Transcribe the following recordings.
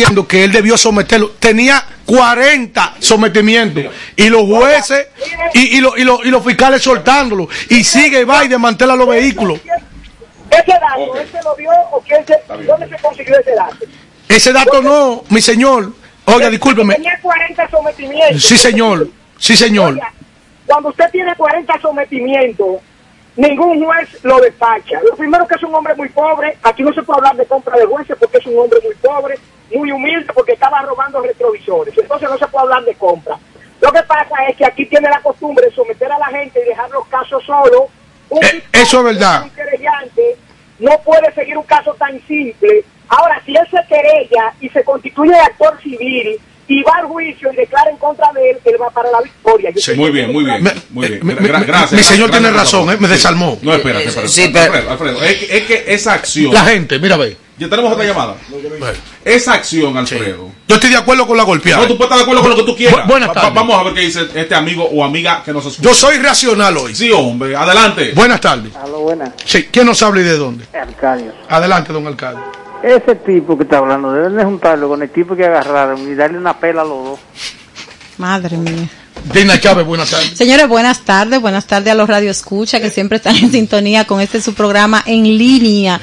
diciendo que él debió someterlo. Tenía 40 sometimientos. Y los jueces y, y, lo- y lo- y los fiscales soltándolo. Y sigue y va y desmantela los vehículos. Ese dato, ¿él se lo dio o quién se, dónde se consiguió ese dato? Ese dato no, mi señor. Oiga, discúlpeme. Tenía 40 sometimientos. Sí, señor. Sí, señor. Oiga, cuando usted tiene 40 sometimientos, ningún juez lo despacha. Lo primero que es un hombre muy pobre, aquí no se puede hablar de compra de jueces porque es un hombre muy pobre, muy humilde porque estaba robando retrovisores. Entonces no se puede hablar de compra. Lo que pasa es que aquí tiene la costumbre de someter a la gente y dejar los casos solos. Un Eh, eso es verdad. No puede seguir un caso tan simple. Ahora, si él se querella y se constituye actor civil y va al juicio y declara en contra de él, él va para la victoria. Sí. Muy bien, muy bien. Me- muy bien. me- gracias. mi señor gracias, tiene gracias, razón, eh, me Sí. desarmó. No, espérate, Eh, espérate. sí, pero- Alfredo, Alfredo, es que, es que esa acción. La gente, mira, ve. Ya tenemos otra llamada. Esa acción, Alfredo. Yo estoy de acuerdo con la golpeada. No, tú puedes estar de acuerdo con lo que tú quieras. Bu- buenas va- tardes. Vamos a ver qué dice este amigo o amiga que nos escucha. Yo soy racional hoy. Sí, hombre, adelante. Buenas tardes. Aló, buena. Sí, ¿quién nos habla y de dónde? Arcadio. Adelante, don alcalde. Ese tipo que está hablando, deben de juntarlo con el tipo que agarraron y darle una pela a los dos. Madre mía. Dina Chávez, buenas tardes. Señores, buenas tardes, buenas tardes a los Radio Escucha que siempre están en sintonía con este su programa en línea.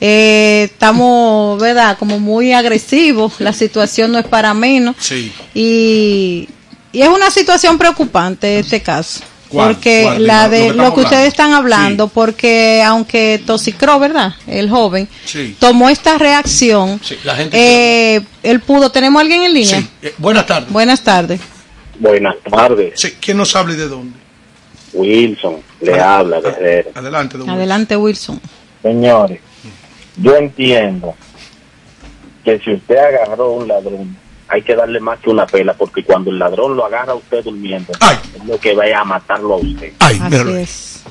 Eh, estamos, ¿verdad? Como muy agresivos, la situación no es para menos. Sí. Y, y es una situación preocupante este caso. ¿Cuál? Porque ¿Cuál? la Lo- lo de que lo, que ustedes están hablando, Sí. porque aunque Tosicro, ¿verdad? El joven, Sí. tomó esta reacción, Sí, la gente eh, él pudo, ¿tenemos alguien en línea? Sí, eh, buenas tardes. Buenas tardes. Buenas tardes, Sí, ¿quién nos habla y de dónde? Wilson, le habla Guerrero. Adelante, don Adelante, Wilson. Señores, yo entiendo que si usted agarró a un ladrón, hay que darle más que una pela, porque cuando el ladrón lo agarra a usted durmiendo, Ay. es lo que vaya a matarlo a usted. Ay, Así es.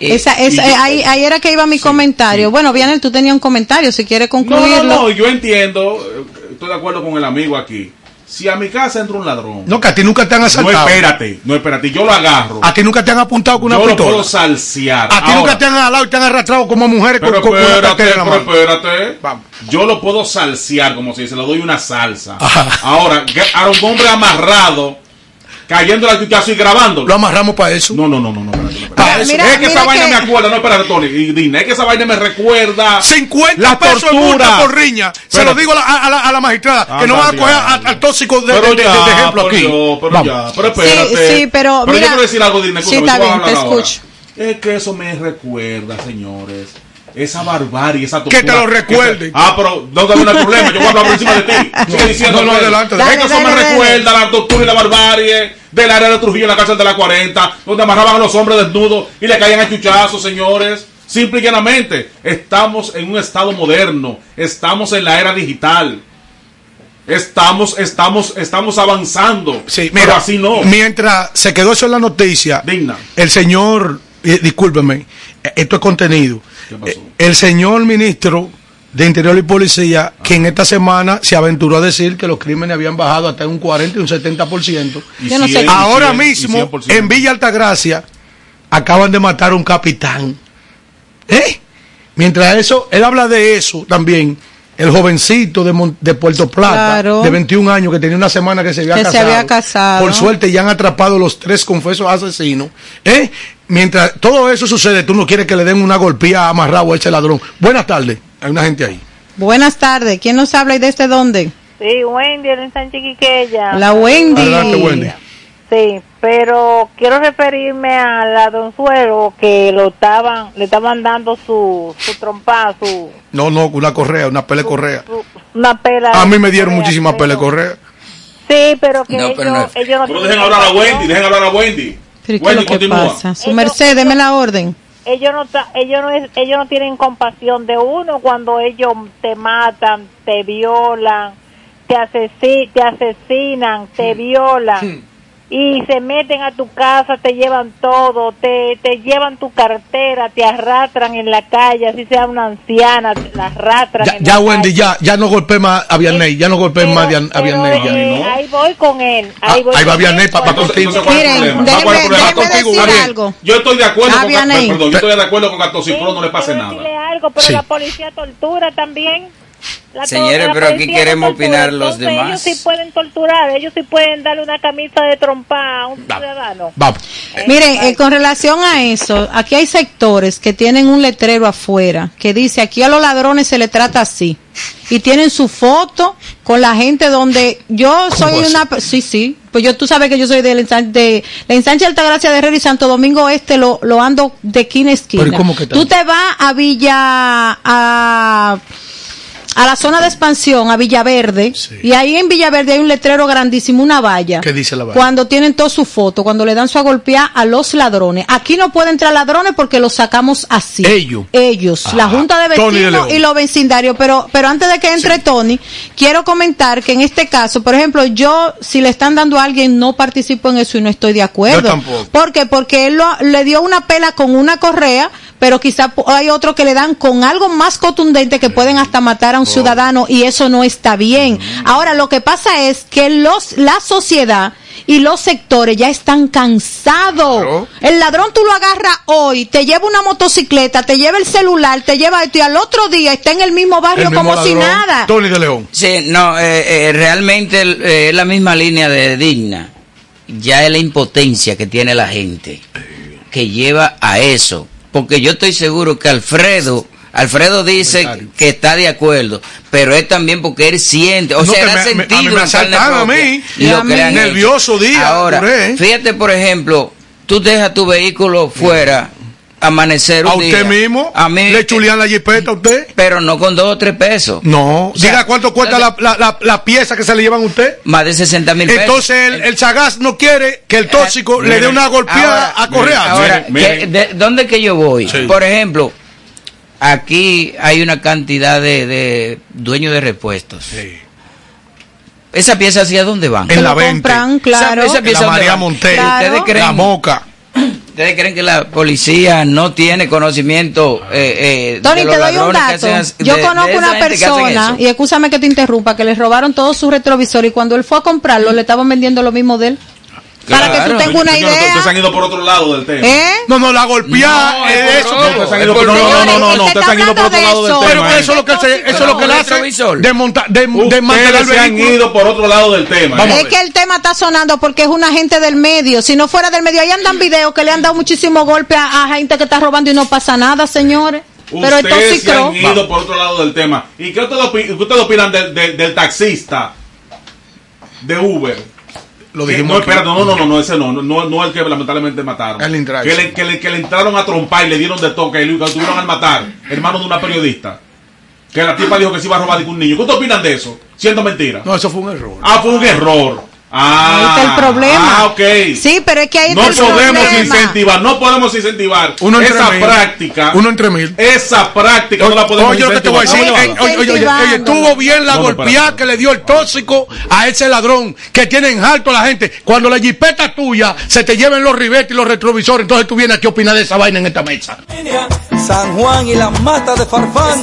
Y- Esa, esa, eh, ahí, ahí era que iba mi comentario. Bueno, Vianel, tú tenías un comentario, si quieres concluirlo. no, no, yo entiendo, eh, estoy de acuerdo con el amigo aquí. Si a mi casa entra un ladrón, No, que a ti nunca te han no asaltado. espérate, no espérate, yo lo agarro. A ti nunca te han apuntado con una yo lo pistola. puedo salsear. A ti Ahora, nunca te han jalado y te han arrastrado como mujeres con, Pero con una espérate, en la pero espérate. Vamos. Yo lo puedo salsear, como si se lo doy una salsa. Ajá. Ahora, a un hombre amarrado, cayendo la chuchazo y grabándolo. Lo amarramos para eso. No, no, no, no, no, Mira, eso. mira, es que esa vaina que- me acuerda, no, espérate, Tony, y Dina, es que esa vaina me recuerda 50 la pesos de tortura. multa por riña. Se Espérate. lo digo a la, a la- a la magistrada. Ah, que no van a coger a- al tóxico de, pero de- de- ya, de ejemplo pero aquí. yo, pero Vamos. ya, pero espérate. Sí, sí, pero yo mira- quiero decir algo, Dina, Sí, está bien, te hablar ahora. escucho. Es que eso me recuerda, señores. Esa barbarie, esa tortura. Que te lo recuerde. Ah, pero no tengo ningún problema, yo voy a hablar por encima de ti. Sigue diciendo. No, no, adelante. Que Dale, eso dale, me dale. recuerda la tortura y la barbarie del área de Trujillo en la cárcel de la 40, donde amarraban a los hombres desnudos y le caían a chuchazos, señores. Simple y llanamente, estamos en un estado moderno, estamos en la era digital. Estamos, estamos, estamos avanzando. Sí, pero así no. mientras se quedó eso en la noticia, Digna. el señor, eh, discúlpeme, esto es contenido. ¿Qué pasó? Eh, El señor ministro de Interior y Policía, que en esta semana se aventuró a decir que los crímenes habían bajado hasta un 40 y un 70%. Y Yo no sé. 100, y Ahora 100, y mismo, 100%. en Villa Altagracia, acaban de matar a un capitán. ¿Eh? Mientras eso, él habla de eso también. El jovencito de, Mon- de Puerto Plata, Claro. de 21 años, que tenía una semana que se había Que se casado. había casado. Por suerte ya han atrapado los tres confesos asesinos. ¿Eh? Mientras todo eso sucede, tú no quieres que le den una golpía amarrado a ese ladrón. Buenas tardes. Hay una gente ahí. Buenas tardes. ¿Quién nos habla y desde dónde? Sí, Wendy, en San Chiquiqueya. La Wendy. Adelante, Wendy. Sí, pero quiero referirme a la Donzuelo que lo estaban, le estaban dando su, su trompa, su, No, no, una correa, una pele correa. su- una pela. A mí me dieron correa, muchísimas pele correa. Sí, pero que No, ellos, pero no- ellos no Pero tienen dejen hablar a. Wendy, dejen hablar a Wendy. Pero ¿y ¿qué es lo que pasa? Su Ellos- merced, deme la orden. ellos no ellos no es- ellos no tienen compasión de uno cuando ellos te matan, te violan, te asesi- te asesinan, te violan y se meten a tu casa, te llevan todo, te te llevan tu cartera, te arrastran en la calle, así sea una anciana, te la arrastran Ya, en ya la Wendy, calle. ya, ya no golpeé más a Vianney, ya no golpeé Pero- más a Vianney. eh, ¿no? ahí voy con él, Ah, ahí voy ahí va Vianney, porque- contigo. Entonces, ¿cuál es el Miren, algo. Yo estoy de acuerdo Ah, con Vianney. perdón, yo estoy de acuerdo con a Sí, no le pase nada. algo, pero Sí. la policía tortura también. La- Señores, la pero aquí queremos no tortura, opinar los demás. Ellos sí pueden torturar, ellos sí pueden darle una camisa de trompa a un ciudadano. Vamos. Miren, eh, con relación a eso, aquí hay sectores que tienen un letrero afuera que dice aquí a los ladrones se le trata así y tienen su foto con la gente donde yo soy una, sí, sí, pues yo tú sabes que yo soy de la ensanche Altagracia de Herrera y Santo Domingo Este lo, lo ando de esquina a esquina. Pero, ¿cómo que tal? tú te vas a Villa a a la zona de expansión, a Villaverde, Sí. y ahí en Villaverde hay un letrero grandísimo, una valla. ¿Qué dice la valla? Cuando tienen toda su foto, cuando le dan su agolpear a los ladrones. Aquí no pueden entrar ladrones porque los sacamos así. Ellos. Ellos, la Ajá. Junta de Vecinos y los vecindarios. Pero, pero antes de que entre Tony, quiero comentar que en este caso, por ejemplo, yo, si le están dando a alguien, no participo en eso y no estoy de acuerdo. Yo tampoco. ¿Por qué? Porque él lo- le dio una pela con una correa, pero quizá hay otro que le dan con algo más contundente que pueden hasta matar a Oh. un ciudadano y eso no está bien. Mm. Ahora, lo que pasa es que los, la sociedad y los sectores ya están cansados. Claro. El ladrón tú lo agarras hoy, te lleva una motocicleta, te lleva el celular, te lleva esto y al otro día está en el mismo barrio El mismo como si nada. Tony de León. Sí, no, eh, eh, realmente eh, es la misma línea de digna. Ya es la impotencia que tiene la gente que lleva a eso. Porque yo estoy seguro que Alfredo, Alfredo dice Comentario. que está de acuerdo, pero es también porque él siente, o No, sea, que él ha me- me- a mí sentido me a propia mí. Y a mí. Nervioso día, Ahora, fíjate, por ejemplo, tú dejas tu vehículo fuera, amanecer un A usted día. mismo A mí, le chulean la jipeta a usted. pero no con dos o tres pesos. No. O sea, Diga cuánto cuesta la, la, la, la pieza que se le llevan a usted. Más de 60 mil pesos. Entonces el, el sagaz no quiere que el tóxico le dé una golpeada ahora, a Correa. Ahora, Miren, ¿qué- de- ¿dónde que yo voy? Sí. Por ejemplo, aquí hay una cantidad de, de dueños de repuestos. Sí. ¿Esa pieza hacia dónde van? En la lo 20. compran, claro. Esa- esa pieza La María? Montero. Claro. ¿Ustedes creen, La Moca. ¿Ustedes creen que la policía no tiene conocimiento eh, eh, Tony, de los te doy un dato. Yo conozco una persona, y escúchame que te interrumpa, que le robaron todo su retrovisor y cuando él fue a comprarlo le estaban vendiendo lo mismo de él. Para que tú tengas una Señor, Ustedes se han idea. ido por otro lado del tema. ¿Eh? No, no, la golpeada No, es eso. robo. Ustedes han ido por no, no, no, no, no, Usted ustedes se han ido por otro lado del de Pero tema. eso ¿eh? es lo que, se- eso es lo que le hace desmontar, de, desmantelar Ustedes se han ido por otro lado del tema. Vamos ¿eh? Es que el tema está sonando porque es una gente del medio. Si no fuera del medio, ahí andan videos que le han dado muchísimos golpes a, a gente que está robando y no pasa nada, señores. Pero esto sí Ustedes se han ido por otro lado del tema. ¿Y qué ustedes, qué ustedes opinan del, del- del taxista de Uber? Lo dijimos no, espérate, no, no, no, no, ese no, no, no, el que lamentablemente mataron. El que, le, que, le, que le entraron a trompar y le dieron de toque y lo tuvieron al matar, hermano de una periodista. Que la tipa dijo que se iba a robar de un niño. ¿Qué ustedes opinan de eso? Siendo mentira. No, eso fue un error. Ah, fue un error. Ah, Ahí está el problema. Ah, ok. Sí, pero es que ahí No está el podemos problema. incentivar, no podemos incentivar Uno entre esa mil. práctica. Uno entre mil. Esa práctica no la podemos Oye, lo que te voy a decir, incentivar. eh, oye, oye, oye, oye, estuvo bien la No, golpeada que le dio el tóxico a ese ladrón que tiene en alto a la gente. Cuando la jipeta tuya se te lleven los ribetes y los retrovisores, entonces tú vienes aquí a opinar de esa vaina en esta mesa. San Juan y la mata de Farfán.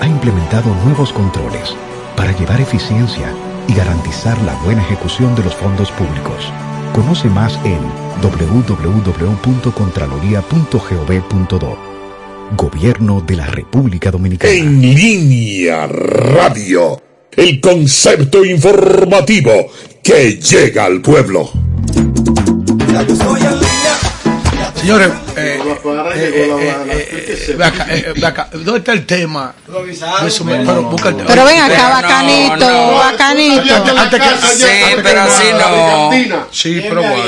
ha implementado nuevos controles para llevar eficiencia y garantizar la buena ejecución de los fondos públicos. Conoce más en www.contraloría.gov.do. Gobierno de la República Dominicana. En línea radio, el concepto informativo que llega al pueblo. Señores, eh, ¿dónde está el tema? Eso pero busca el tema. Pero ven acá, No, bacanito, no. bacanito. Antes que- Sí, antes pero que- así no. Sí, pero bueno.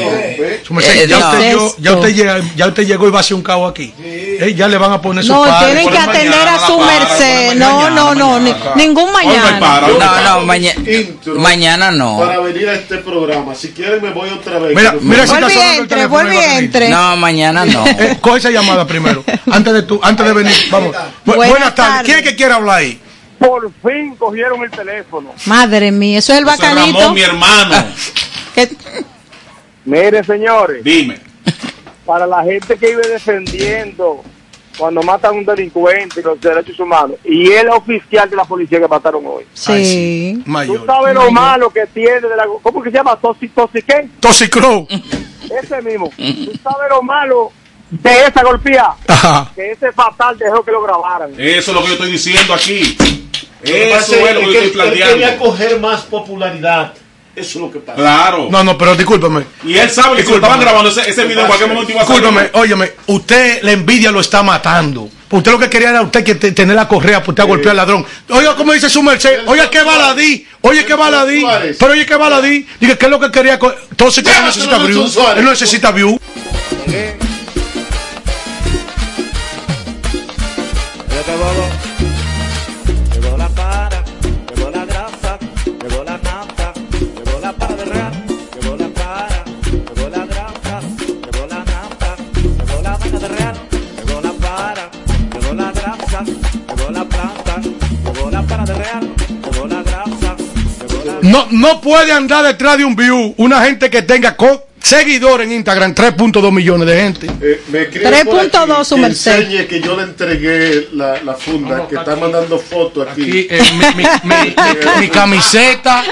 Eh, ya, usted llegó, ya, usted llega- ya usted llegó y va a hacer un cabo aquí. Eh, ya le van a poner su No, padre. tienen que atender mañana a su merced. No, mañana, no, no, ningún mañana. No, no, maña- mañana no. Para venir a este programa. Si quieren, me voy otra vez. Mira, Que mira si está teléfono, Ivanildo. No, mañana no. Eh, coge esa llamada primero. Antes de tú, antes de venir. Vamos. Bu- Buenas buenas, tardes. ¿Quién es que quiere hablar ahí? Por fin cogieron el teléfono. Madre mía, eso es el José bacanito. Ramón, mi hermano. Mire, señores, Dime. para la gente que vive defendiendo cuando matan a un delincuente y los derechos humanos, y el oficial de la policía que mataron hoy. Sí. Tú sabes lo malo que tiene de la... ¿Cómo que se llama? ¿Tosi, tosi qué? Toxicrow. Ese mismo. Tú sabes lo malo de esa golpía. Ajá. Que ese fatal dejó que lo grabaran. Eso es lo que yo estoy diciendo aquí. Eso es lo que yo estoy él quería planteando. coger más popularidad. Eso es lo que pasa. Claro. No, no, pero discúlpeme. Y él sabe que si estaban grabando ese, ese video en cualquier momento iba a salir. Discúlpeme, óyeme, usted la envidia lo está matando. Usted lo que quería era usted que te- tener la correa para usted golpear al ladrón. Oiga, ¿cómo dice su merced? Oye, qué baladí. Oye, qué baladí. Pero oye, qué baladí. Diga, ¿qué es lo que quería? Entonces, él no necesita view. Suárez. Él no necesita view. La para, la grasa, la la para de real, la para, la grasa, la planta, la para de real, la grasa, No, no puede andar detrás de un view una gente que tenga co- seguidor en Instagram, 3.2 millones de gente. Eh, me escribe 3.2 por aquí su merced. enseñe que yo le entregué la, la funda, que está mandando fotos aquí. Aquí, eh, mi, mi- mi- mi- mi camiseta,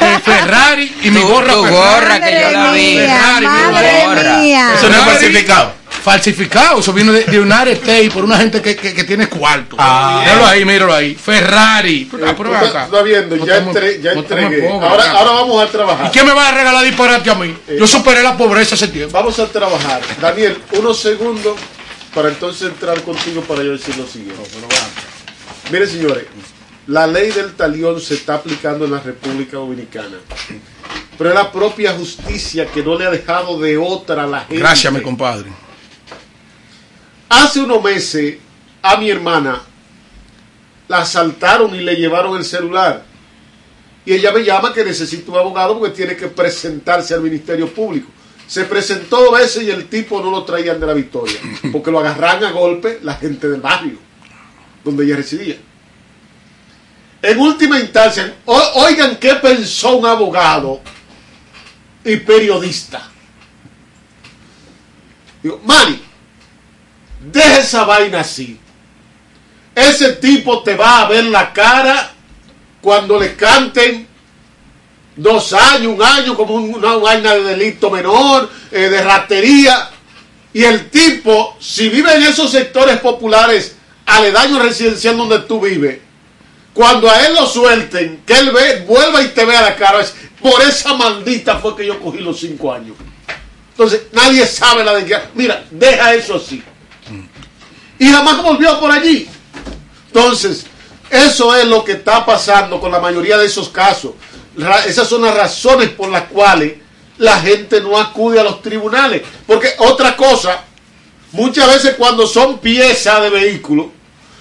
eh, Ferrari y mi Tu- gorra. tu Ferrari. gorra que yo la vi. Ferrari, mi Madre gorra. mía. Eso no es falsificado. Falsificado, eso viene de, de United States por una gente que, que, que tiene cuarto. Ah. míralo ahí, míralo ahí. Ferrari. Eh, Ah, tú estás- acá. estás viendo, No ya, estamos- entre- ya no estamos entregué. pobres, Ahora, acá. ahora vamos a trabajar. ¿Y quién me va a regalar disparate a mí? Eh, Yo superé la pobreza hace tiempo. Vamos a trabajar. Daniel, unos segundos para entonces entrar contigo para yo decir lo siguiente. Mire, señores, la ley del talión se está aplicando en la República Dominicana. Pero es la propia justicia que no le ha dejado de otra a la gente. Gracias, mi compadre. Hace unos meses a mi hermana la asaltaron y le llevaron el celular. Y ella me llama que necesita un abogado porque tiene que presentarse al Ministerio Público. Se presentó dos veces y el tipo no lo traían de la victoria. Porque lo agarran a golpe la gente del barrio donde ella residía. En última instancia, o- oigan qué pensó un abogado y periodista. Digo, Mari, deja esa vaina así. Ese tipo te va a ver la cara cuando le canten dos años, un año, como un- una vaina de delito menor, eh, de ratería. Y el tipo, si vive en esos sectores populares aledaños residencial donde tú vives, cuando a él lo suelten, que él ve, vuelva y te vea la cara, es, por esa maldita fue que yo cogí los cinco años. Entonces, nadie sabe la de que. Mira, deja eso así. Y jamás volvió por allí. Entonces, eso es lo que está pasando con la mayoría de esos casos. Esas son las razones por las cuales la gente no acude a los tribunales. Porque otra cosa, muchas veces cuando son piezas de vehículo,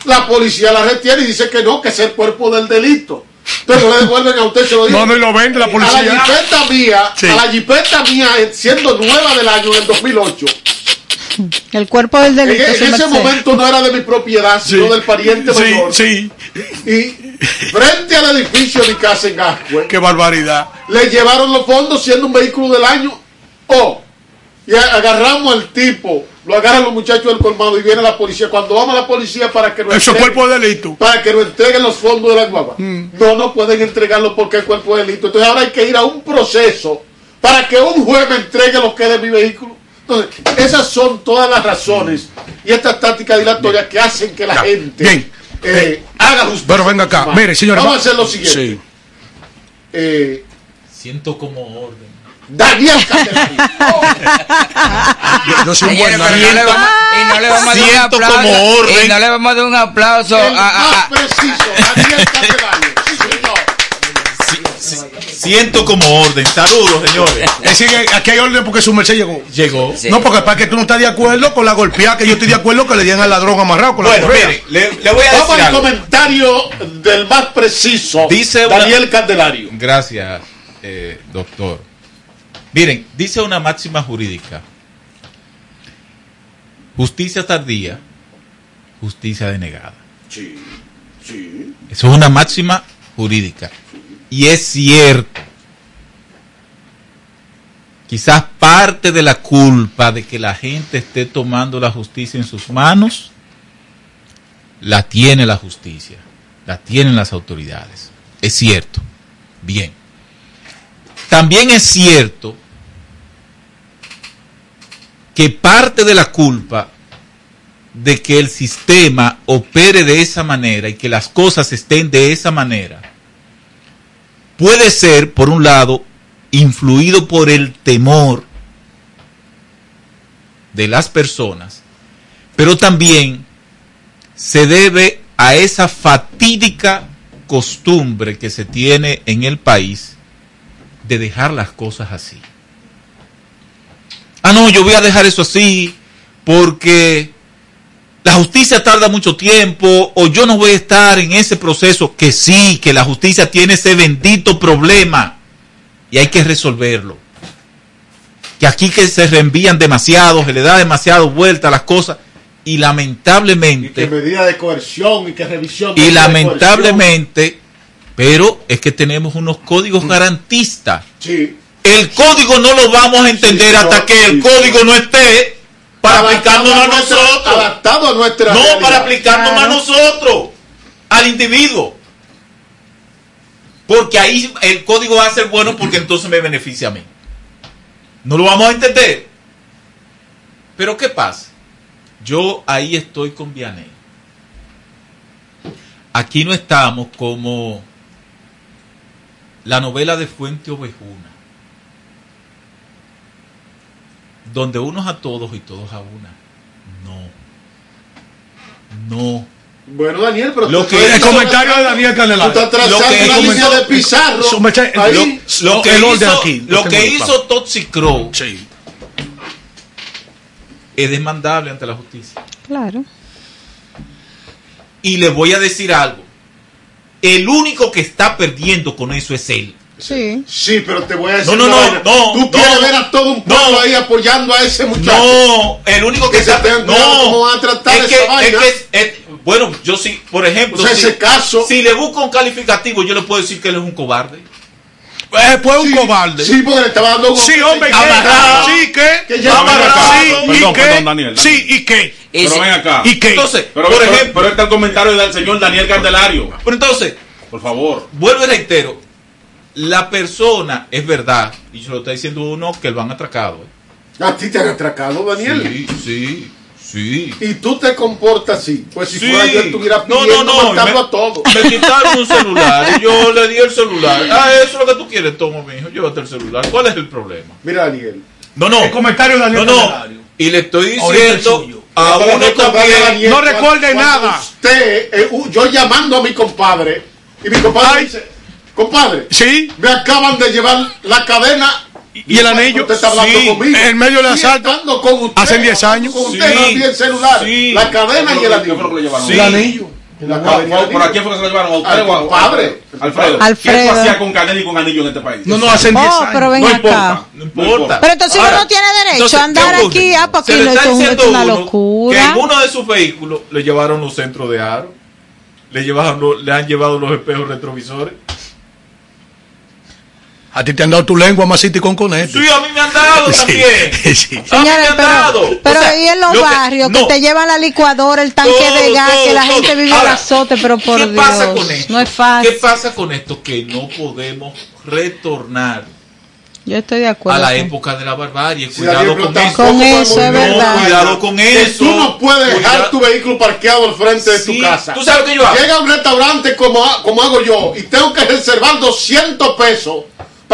la policía la retiene y dice que no, que es el cuerpo del delito. Pero le devuelven a usted, se lo digo. No, no, y lo vende la A la policía. jipeta mía, Sí. a la jipeta mía, siendo nueva del año, en el 2008, El cuerpo del delito. en ese momento no era de mi propiedad, sino del pariente Sí, mayor. sí. Y frente al edificio de mi casa en Gascue, Qué barbaridad. le llevaron los fondos siendo un vehículo del año. Oh, y agarramos al tipo, lo agarran los muchachos del colmado y viene la policía. Cuando vamos a la policía para que nos Eso es entreguen- cuerpo de delito. para que nos entreguen los fondos de la guagua. Mm. No, no pueden entregarlo porque es cuerpo de delito. Entonces ahora hay que ir a un proceso para que un juez me entregue lo que es de mi vehículo. Entonces, esas son todas las razones y estas tácticas dilatorias que hacen que la gente Bien. eh, haga justicia. Pero venga acá. Mire, señores. Vamos a hacer lo siguiente. Sí. Eh, Siento como orden. Daniel Catelario. Yo soy un buen pero no le vamos- y no le vamos a dar un Siento aplauso. como orden. Y no le vamos a dar un aplauso El a- a- más preciso, Daniel Catelario. Siento como orden. Saludos, señores. Es decir, que aquí hay orden porque su merced llegó. Llegó. Sí. No, porque para que tú no estás de acuerdo con la golpeada, que yo estoy de acuerdo que le dieran al ladrón amarrado con la Bueno, correa. mire, le, le voy a Vamos decir al algo. comentario del más preciso, Dice una- Daniel Candelario. Gracias, eh, doctor. Miren, dice una máxima jurídica. Justicia tardía, justicia denegada. Sí, sí. Eso es una máxima jurídica. Y es cierto. Quizás parte de la culpa de que la gente esté tomando la justicia en sus manos, la tiene la justicia, la tienen las autoridades. Es cierto. Bien. También es cierto que parte de la culpa de que el sistema opere de esa manera y que las cosas estén de esa manera puede ser, por un lado, influido por el temor de las personas, pero también se debe a esa fatídica costumbre que se tiene en el país de dejar las cosas así. Ah, no, yo voy a dejar eso así porque la justicia tarda mucho tiempo o yo no voy a estar en ese proceso que sí, que la justicia tiene ese bendito problema y hay que resolverlo. Que aquí que se reenvían demasiado, se le da demasiado vuelta a las cosas y lamentablemente Que medida de coerción y que revisión. y lamentablemente, pero es que tenemos unos códigos garantistas. Sí. El código no lo vamos a entender Sí, hasta que el sí, código no esté para aplicarnos a nosotros. Adaptado a nuestra No, realidad. para aplicarnos a Claro. nosotros, al individuo. Porque ahí el código va a ser bueno porque entonces me beneficia a mí. No lo vamos a entender. Pero ¿qué pasa? Yo ahí estoy con Vianey. Aquí no estamos como la novela de Fuente Ovejuna, donde unos a todos y todos a una. No. No. Bueno, Daniel, pero Lo tú- que- tú- El tú- comentario de Daniel Tú Canelario. estás trazando Lo que- una línea de Pizarro. Ahí. Lo que hizo, aquí, lo que hizo. Toxicrow Sí. es demandable ante la justicia. Claro. Y le voy a decir algo. El único que está perdiendo con eso es él. Sí. Sí, pero te voy a decir. No, no, no, no, Tú no. quieres ver a todo un pueblo No. ahí apoyando a ese muchacho. No, el único que, Que se está no, cómo van a tratar es esa que, vaina. es que es- es- bueno, yo sí, por ejemplo, O sea, si, ese caso- si le busco un calificativo, yo le puedo decir que él es un cobarde. Eh, fue un cobarde. Sí, porque le estaba dando Sí, hombre, ¿qué? Amarrado. Sí, ¿qué? Que ya Amarrado. Sí, Perdón, ¿y perdón, qué? Daniel, Sí, ¿y qué? Pero ven acá. ¿Y qué? Entonces, Pero, por pero- ejemplo, pero este es el comentario del señor Daniel Candelario. pero entonces, Por favor. vuelvo y reitero, la persona, es verdad, y se lo está diciendo uno que lo han atracado. A ti te han atracado, Daniel. Sí, sí, sí. Y tú te comportas así. Pues si Sí. fuera yo estuviera No, pidiendo no, no, me- a todos. Me quitaron un celular y yo le di el celular. Ah, eso es lo que tú quieres, toma, mi hijo, llévate el celular. ¿Cuál es el problema? Mira, Daniel. No, no. El comentario de No, Daniel no. Candelario. Y le estoy diciendo a uno también. Daniel No recuerde nada. Usted, eh, yo llamando a mi compadre, y mi compadre Ay. dice, compadre, Sí. me acaban de llevar la cadena ¿Y el anillo? Usted está hablando Sí, conmigo. en medio del asalto. con usted, Hace 10 hablando años. Con usted, Sí. el celular, Sí. la cadena y el ¿Qué anillo. que llevaron? El. La ¿Por a quién fue que se lo llevaron? ¿A usted o a-. Alfredo. Alfredo. ¿Qué tú hacías con cadena y con anillo en este país? No, no, hace 10 Oh, años. pero ven No acá. importa. No importa. Pero entonces uno no tiene derecho entonces, a andar aquí, ah, porque Se le no, está esto es diciendo una uno locura. Que en uno de sus vehículos le llevaron los centros de aro, le, llevaron, le han llevado los espejos retrovisores. A ti te han dado tu lengua masita y con conecto. Sí, a mí me han dado también. sí. A mí me Señores, han pero, dado. pero O sea, ahí en los lo barrios que, no. te llevan la licuadora, el tanque Todo, de gas, todo, que la todo. gente vive Ahora, al azote, pero por ¿Qué Dios, pasa con esto? no es fácil. ¿Qué pasa con esto? Que no podemos retornar Yo estoy de a acuerdo. la con- época de la barbarie. Sí, Cuidado con eso. Con eso, es vivir verdad. Cuidado con que eso. Tú no puedes dejar tu vehículo parqueado al frente de Sí, tu casa. ¿tú sabes lo que yo hago? Llega a un restaurante como, como hago yo y tengo que reservar 200 pesos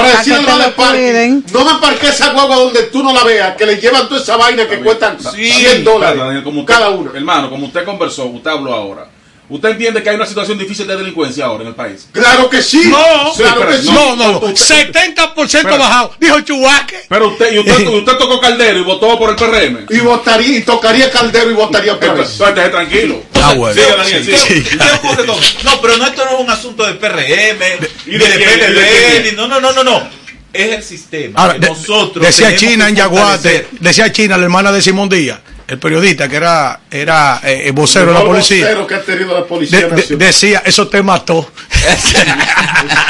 para te al de cuiden. no me parque esa guagua donde tú no la veas, que le llevan toda esa vaina que cuestan Sí. 100 dólares como cada uno. Hermano, como usted conversó, usted habló ahora. ¿Usted entiende que hay una situación difícil de delincuencia ahora en el país? Claro que sí. No, claro pero que sí. no, no, no. Usted- 70% Espera. bajado. Dijo Chubaque. Pero usted, y usted, usted tocó Caldero y votó por el PRM. Y votaría, y tocaría Caldero y votaría vez. Entonces, entonces, tranquilo. Ah, bueno. Siga, Daniel, ¿Qué, siga. qué ocurre con- No, pero no, esto no es un asunto de PRM, ¿Y ni de de quién? ¿Y de PLD, no, no, no, no, no. Es el sistema. Ahora, que de- nosotros decía China en Yaguate, decía China, la hermana de Simón Díaz, el periodista que era, era eh, vocero de la El policía. vocero que ha tenido la policía De- decía, eso te mató.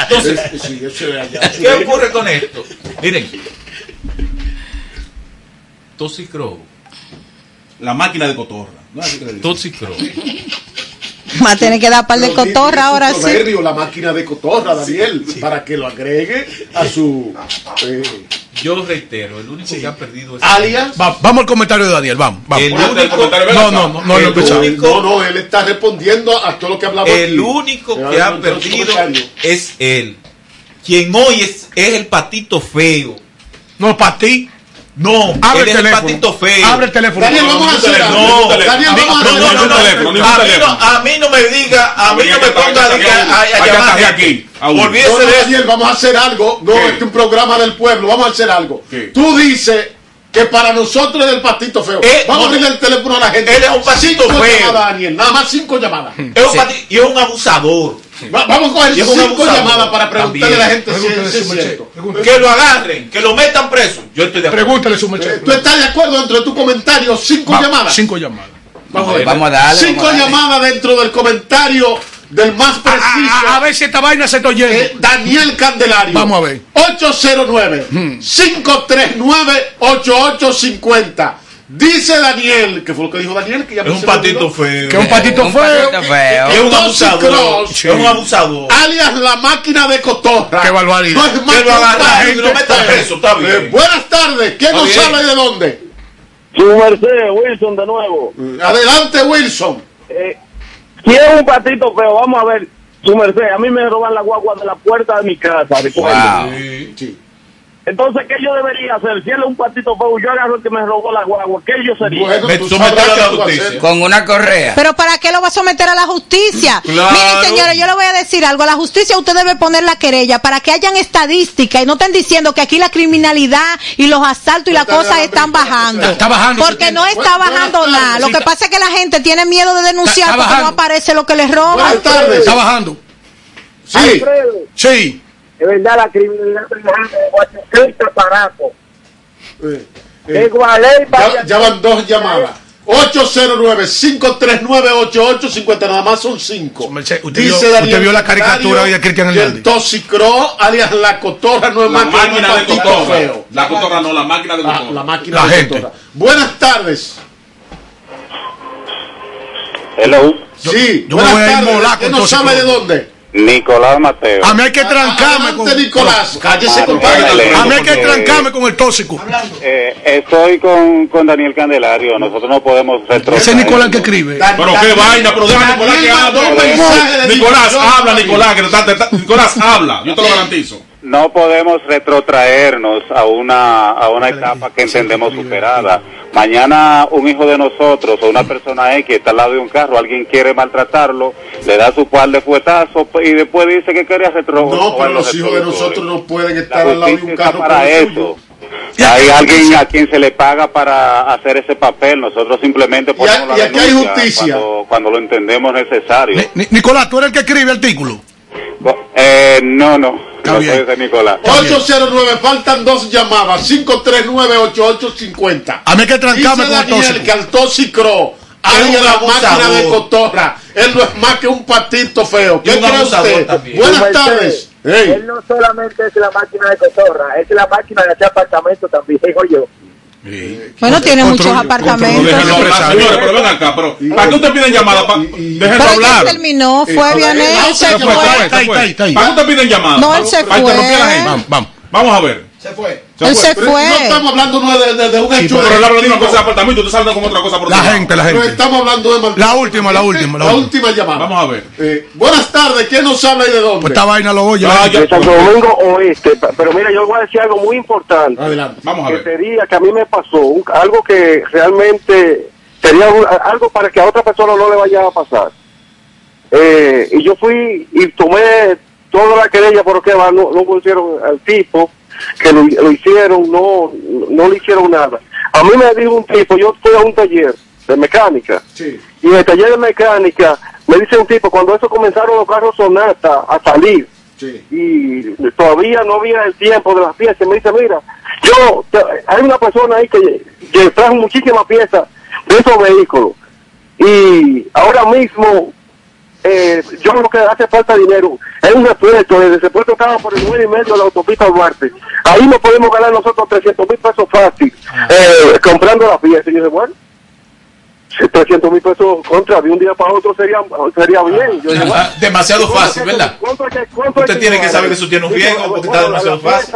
Entonces. ¿qué ocurre con esto? Miren, Toxicro, La máquina de cotorra. ¿no? Toxicro. Va a tener que dar par de cotorra ahora sí. la máquina de cotorra, Daniel, para que lo agregue a su eh, Yo reitero, el único que ha perdido es alias. Va- vamos al comentario de Daniel, vamos. vamos. El único- No, no, no, no, el no empezamos. único- No, no, él está respondiendo a todo lo que hablamos aquí. El único que ha perdido es él. Quien hoy es, es el patito feo. No, para ti. No, Abre el el teléfono. patito feo. Abre el teléfono. Daniel, No, vamos a no, hacer no, algo. no, Daniel, no, vamos a no, hacer no, no, ni un a, mí no, a mí no me diga, a mí no me ponga a, llamar aquí. Olvídese No, de no. Daniel, vamos a hacer algo. No, este es un programa del pueblo. Vamos a hacer algo. Tú dices que para nosotros es el patito feo. Eh, vamos no, a abrirle el teléfono a la gente. él es un patito cinco feo. llamadas, Daniel. Nada más cinco llamadas. Es un pati- y es un abusador. Va- vamos a coger cinco abusador llamadas para preguntarle a la gente si es- es cierto. Que lo agarren, que lo metan preso. Yo estoy de acuerdo. Pregúntale su Eh, merced. ¿Tú estás de acuerdo dentro de tu comentario? Cinco Va, llamadas. Cinco llamadas. Vamos a ver. Vamos a darle. Cinco vamos a darle. llamadas dentro del comentario del más A, preciso. a- a ver si esta vaina se está oyendo. eh, Daniel Candelario. Vamos a ver. 809-539-8850. Dice Daniel, que fue lo que dijo Daniel, que ya Es un patito feo. Que un patito Un feo. patito feo. Es un abusador. Es un abusador. Alias la máquina de cotorra. Qué barbaridad. No es más Que un metan feo. preso, está bien. Eh, buenas tardes. ¿Quién nos habla y de dónde? Su merced, Wilson, de nuevo. Adelante, Wilson. Eh, si es un patito feo, vamos a ver. Su merced, a mí me roban la guagua de la puerta de mi casa. Wow. Sí. Entonces, ¿qué yo debería hacer? Si él es un patito feo, yo agarro el que me robó la guagua. ¿Qué yo sería? Bueno, someter a la justicia. Con una correa. Pero ¿para qué lo va a someter a la justicia? Claro. Miren, señores, yo le voy a decir algo. A la justicia usted debe poner la querella para que hayan estadísticas y no estén diciendo que aquí la criminalidad y los asaltos y las cosas están está- bajando. está bajando, Porque no está bajando nada. Lo que pasa es que la gente tiene miedo de denunciar Está- está porque no aparece lo que les roban. Buenas tardes. Está bajando. Sí. Alfredo, Sí. De verdad la criminalidad privada de Guayaquil está barato. Eh, eh, ya, para ya van dos llamadas. 809-539-8850, nada más son 5. Usted, vio, usted vio la caricatura hoy de Cristian que el Hernández. Toxicro, alias la cotorra, no es La más que máquina un de cotorra. feo. La cotorra no, la máquina de La, cotorra. la máquina La de gente. cotorra. Buenas tardes. Hello. Sí, yo me buenas voy a ir tardes. molar ¿Quién con nos Toxicro. sabe de dónde? Nicolás Mateo. A mí hay que trancarme Adelante, con Nicolás, cállese, compadre. A mí hay que trancarme con el tóxico. Eh, estoy con, con Daniel Candelario. Nosotros no podemos retroceder. Ese es Nicolás que escribe. Pero qué vaina, pero deja Nicolás que hable. Nicolás, habla, Nicolás, que Nicolás, habla, yo te lo garantizo. No podemos retrotraernos a una, a una etapa que entendemos superada. Mañana un hijo de nosotros o una persona X está al lado de un carro, alguien quiere maltratarlo, le da su par de fuetazos y después dice que quería retro. No, pero los hijos de nosotros no pueden estar al lado de un carro para el eso. Hay alguien a quien se le paga para hacer ese papel. Nosotros simplemente ponemos y la aquí hay denuncia justicia. Cuando, cuando lo entendemos necesario. Ni- Nicolás, tú eres el que escribe artículo. Eh, no, no. No puede ser Nicolás. 809, faltan dos llamadas. 539-8850. A mí hay que trancarme Dice con el Daniel que al tóxico, Es alguien un la abusador. máquina de cotorra. Él no es más que un patito feo. ¿Qué cree usted? también. Buenas tardes. Hey. Él no solamente es la máquina de cotorra, es la máquina de hacer apartamento también, digo yo. Bueno, tiene muchos Pero apartamentos. déjenlo hablar, señores, pero ven acá, pero ¿para qué usted piden llamada? Déjenlo hablar. terminó, fue Ah, se se fue, fue. se fue. ¿Para qué usted piden llamada? No, él se fue. gente. Vamos, vamos. Vamos a ver. Se fue. Él se Pero fue. No estamos hablando no, de, de, de un Sí, hecho. pero él habla de una cosa de apartamento, usted sale con otra cosa por La gente, la Pero gente. estamos hablando de. La última, la última, la La última. última llamada. Vamos a ver. Eh, buenas tardes. ¿Quién nos habla y de dónde? Pues esta vaina lo oye. Ah, ya. de Santo Domingo Oeste. Pero mira, yo voy a decir algo muy importante. Adelante. Vamos a que ver. sería que a mí me pasó un- algo que realmente sería un- algo para que a otra persona no le vaya a pasar. Eh, y yo fui y tomé toda la querella porque va, no, no pusieron al tipo que lo, lo hicieron, no, no le hicieron nada. A mí me dijo un tipo, yo fui a un taller de mecánica Sí. y en el taller de mecánica me dice un tipo, cuando eso comenzaron los carros Sonata a salir, Sí. y todavía no había el tiempo de las piezas. Me dice, mira, yo, hay una persona ahí que, que trajo muchísimas piezas de esos vehículos. Y ahora mismo, eh, yo lo que hace falta dinero es un repuesto. El repuesto estaba por el 9 y medio de la autopista Duarte. Ahí no podemos ganar nosotros 300 mil pesos fácil eh, comprando las piezas. Y yo dije, bueno. si 300 mil pesos contra de un día para otro sería sería bien. Yo Ah, demasiado ¿cuánto fácil, que- ¿verdad? cuánto que- cuánto Usted que tiene que saber que eso tiene un riesgo porque está demasiado la fácil.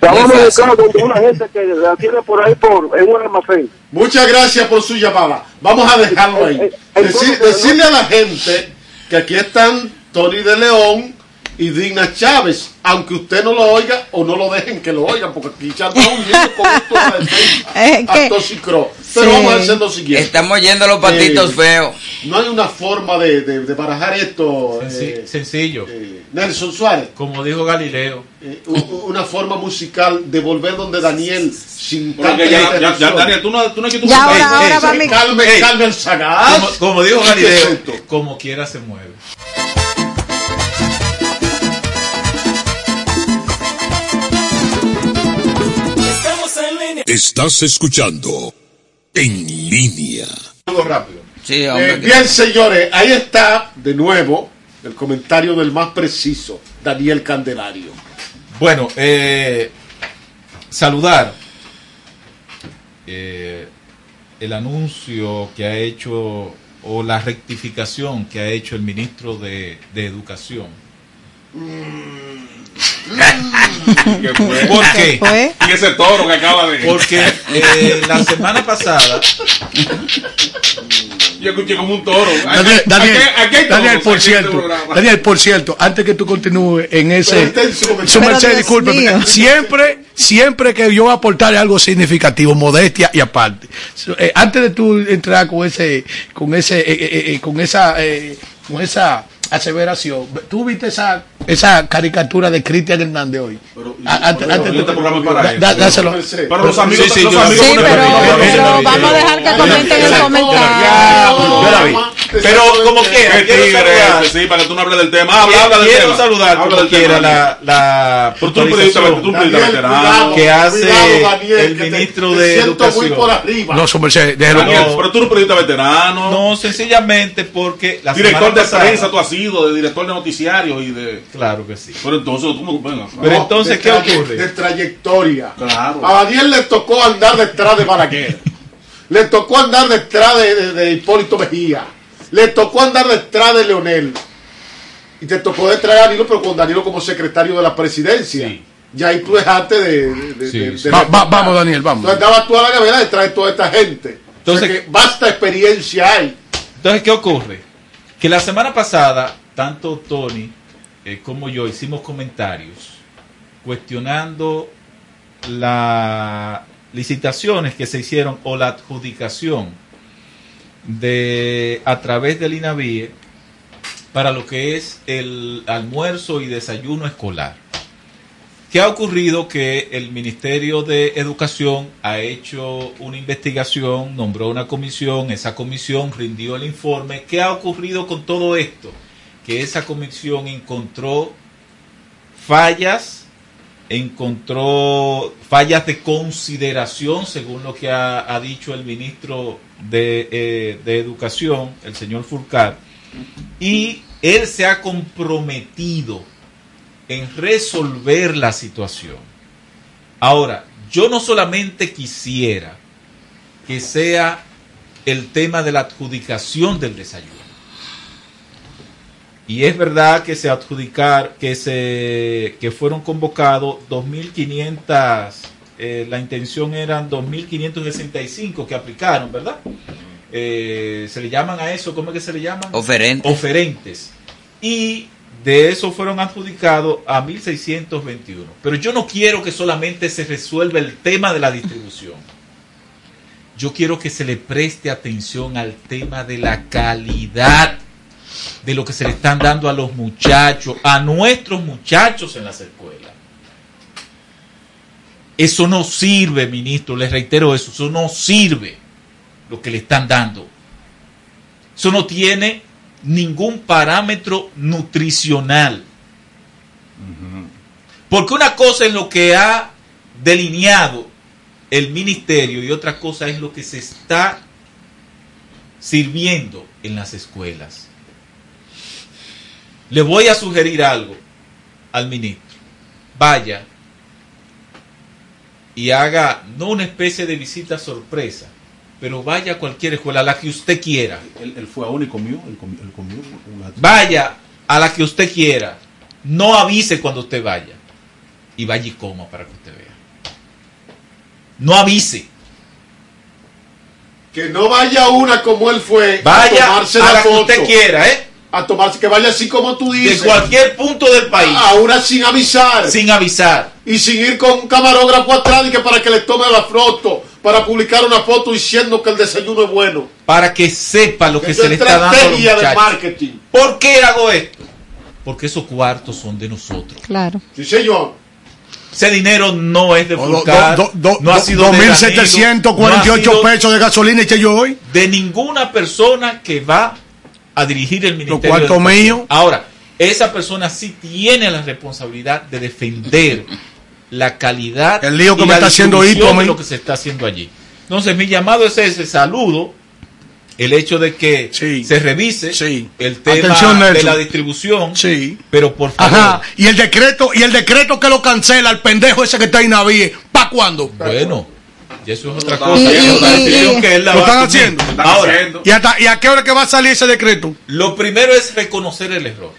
La vamos a buscar donde una gente que la tiene por ahí por, en un almacén. Muchas gracias por su llamada. Vamos a dejarlo ahí. Deci- decirle a la gente que aquí están Tony de León y Digna Chávez, aunque usted no lo oiga o no lo dejen que lo oigan, porque aquí ya está uniendo con esto de a Toxicro. Pero Sí. vamos a hacer lo siguiente. Estamos yendo a los patitos Eh, feos. No hay una forma de, de, de barajar esto, eh, Sencillo. Nelson Suárez. Como dijo Galileo. Eh, una forma musical de volver donde Daniel sin Porque ya- ya- ya, Daniel, tú no- tú no es que tú- Ya ahora, ahora va mi... Calme, calme el sagaz. Como, como dijo ¿Qué es Galileo, como quiera se mueve. Estás escuchando En Línea. Algo rápido. Sí, Eh, hombre. bien, señores, ahí está de nuevo el comentario del más preciso, Daniel Candelario. Bueno, eh, saludar eh, el anuncio que ha hecho o la rectificación que ha hecho el ministro de, de Educación. ¿Qué fue? ¿Por qué? fue? Y ese toro que acaba de. Porque eh, la semana pasada Yo escuché como un toro. Daniel, Daniel, Aquí- aquí hay Daniel, por este cierto, programa. Daniel, por cierto, antes que tú continúes en ese, su merced, discúlpeme, siempre, siempre que yo aportaré algo significativo, modestia y aparte, eh, antes de tú entrar con ese, con ese, eh, eh, eh, con esa, eh, con esa aseveración, tú viste esa, esa caricatura de Cristian Hernández hoy. Pero este para dáselo. Pero los amigos, Sí, sí, los amigos Sí, pero, vamos a dejar que comenten el comentario. Yo la vi. Pero como quiera, quiero saludar. sí, para que tú no hables del tema. Habla, habla del quiero tema. saludar Habla como del tema, quiera la, la que hace Cuidado, Daniel, el que te- ministro te de Educación. por arriba. No, su merced, déjelo. Daniel, No. pero tú eres un periodista veterano. No, sencillamente porque la director de prensa tú has sido, de director de noticiarios y de. Claro que sí. Pero entonces, venga. Pero entonces, ¿qué ocurre? De trayectoria. Claro. A Daniel le tocó andar detrás de Balaguer. le tocó andar detrás de, de- de Hipólito Mejía. Le tocó andar detrás de Leonel. Y te tocó detrás de Danilo, pero con Danilo como secretario de la presidencia. Ya ahí tú dejaste de... de- de- Sí, de- sí. de- Va- va- vamos, Daniel, vamos. Entonces estabas tú a la gaveta detrás de toda esta gente. Entonces- O sea que basta experiencia hay. Entonces, ¿qué ocurre? Que la semana pasada, tanto Tony eh, como yo hicimos comentarios cuestionando las licitaciones que se hicieron o la adjudicación de a través del INAVIE para lo que es el almuerzo y desayuno escolar. ¿Qué ha ocurrido? Que el Ministerio de Educación ha hecho una investigación, nombró una comisión, esa comisión rindió el informe. ¿Qué ha ocurrido con todo esto? Que esa comisión encontró fallas, encontró fallas de consideración, según lo que ha, dicho el ministro de, eh, Educación, el señor Furcar, y él se ha comprometido en resolver la situación. Ahora, yo no solamente quisiera que sea el tema de la adjudicación del desayuno. Y es verdad que se adjudicar, que se que fueron convocados 2.500, eh, la intención eran 2.565 que aplicaron, ¿verdad? Eh, se le llaman a eso, ¿cómo es que se le llaman? Oferentes. Oferentes. Y de eso fueron adjudicados a 1.621. Pero yo no quiero que solamente se resuelva el tema de la distribución. Yo quiero que se le preste atención al tema de la calidad de lo que se le están dando a los muchachos, a nuestros muchachos en las escuelas. Eso no sirve, ministro, les reitero eso, eso no sirve lo que le están dando. Eso no tiene ningún parámetro nutricional. Porque una cosa es lo que ha delineado el ministerio y otra cosa es lo que se está sirviendo en las escuelas. Le voy a sugerir algo al ministro. Vaya y haga no una especie de visita sorpresa, pero vaya a cualquier escuela, a la que usted quiera. Él, él fue a uno y comió. Él comió, él comió una- Vaya a la que usted quiera. No avise cuando usted vaya. Y vaya y coma para que usted vea. No avise. Que no vaya una como él fue Vaya a tomarse a la, la que usted quiera, ¿eh? A tomarse, que vaya así como tú De dices. cualquier punto del país. A una sin avisar. Sin avisar. Y sin ir con un camarógrafo atrás y que para que le tome la foto. Para publicar una foto diciendo que el desayuno es bueno. Para que sepa lo que se le es está dando estrategia de marketing. ¿Por qué hago esto? Porque esos cuartos son de nosotros. Claro. Sí, señor. Ese dinero no es de do- Fulcar, do- do- no ha do- sido de 2.748 Danilo, no ha sido pesos de gasolina eché yo hoy. de ninguna persona que va a dirigir el ministerio. de Educación. míos. Ahora, esa persona sí tiene la responsabilidad de defender la calidad El lío que y me la está haciendo de lo que se está haciendo allí. Entonces, mi llamado es ese saludo, el hecho de que se revise el tema Atención, de la distribución, Sí. pero por favor, Ajá. Y el decreto, y el decreto que lo cancela, el pendejo ese que está en Navíe, ¿para cuándo? bueno, y eso es otra cosa, y- y es una y- decisión y- que él la lo están haciendo. Ahora, ¿Y, hasta- ¿Y a qué hora que va a salir ese decreto? lo primero es reconocer el error.